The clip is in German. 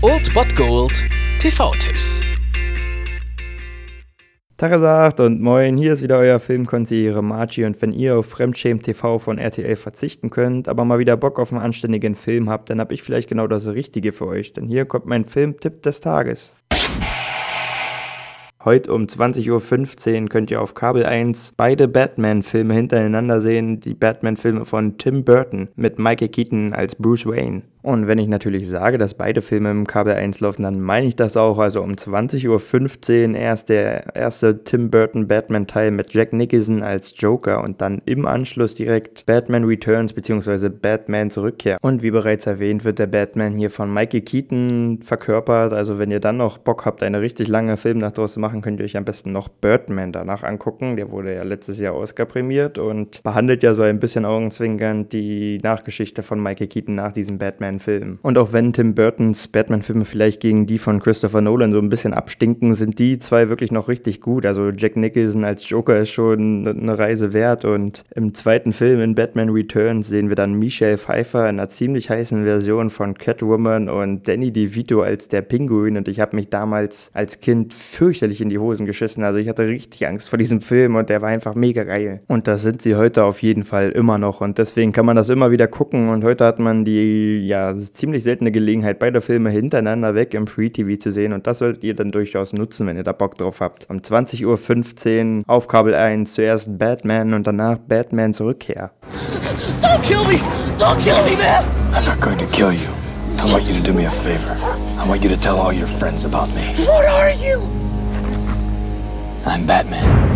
Old Bot Gold TV-Tipps. Tagesacht und moin, hier ist wieder euer Filmkonsigliere Margie und wenn ihr auf Fremdschämen TV von RTL verzichten könnt, aber mal wieder Bock auf einen anständigen Film habt, dann hab ich vielleicht genau das Richtige für euch, denn hier kommt mein Filmtipp des Tages. Heute um 20.15 Uhr könnt ihr auf Kabel 1 beide Batman-Filme hintereinander sehen, die Batman-Filme von Tim Burton mit Michael Keaton als Bruce Wayne. Und wenn ich natürlich sage, dass beide Filme im Kabel 1 laufen, dann meine ich das auch. Also um 20.15 Uhr erst der erste Tim Burton Batman-Teil mit Jack Nicholson als Joker und dann im Anschluss direkt Batman Returns bzw. Batman Zurückkehr. Und wie bereits erwähnt, wird der Batman hier von Michael Keaton verkörpert. Also wenn ihr dann noch Bock habt, eine richtig lange Filmnacht draus zu machen, könnt ihr euch am besten noch Birdman danach angucken. Der wurde ja letztes Jahr Oscar prämiert und behandelt ja so ein bisschen augenzwinkernd die Nachgeschichte von Michael Keaton nach diesem Batman Batman-Filmen. Und auch wenn Tim Burtons Batman-Filme vielleicht gegen die von Christopher Nolan so ein bisschen abstinken, sind die zwei wirklich noch richtig gut. Also Jack Nicholson als Joker ist schon eine Reise wert. Und im zweiten Film in Batman Returns sehen wir dann Michelle Pfeiffer in einer ziemlich heißen Version von Catwoman und Danny DeVito als der Pinguin. Und ich habe mich damals als Kind fürchterlich in die Hosen geschissen. Also ich hatte richtig Angst vor diesem Film und der war einfach mega geil. Und das sind sie heute auf jeden Fall immer noch. Und deswegen kann man das immer wieder gucken. Und heute hat man die, ja, es ist ziemlich seltene Gelegenheit, beide Filme hintereinander weg im Free TV zu sehen und das solltet ihr dann durchaus nutzen, wenn ihr da Bock drauf habt. Um 20.15 Uhr auf Kabel 1 zuerst Batman und danach Batman Zurückkehr. Don't kill me! Don't kill me, man! I'm not going to kill you. I want you to do me a favor. I want you to tell all your friends about me. What are you? I'm Batman.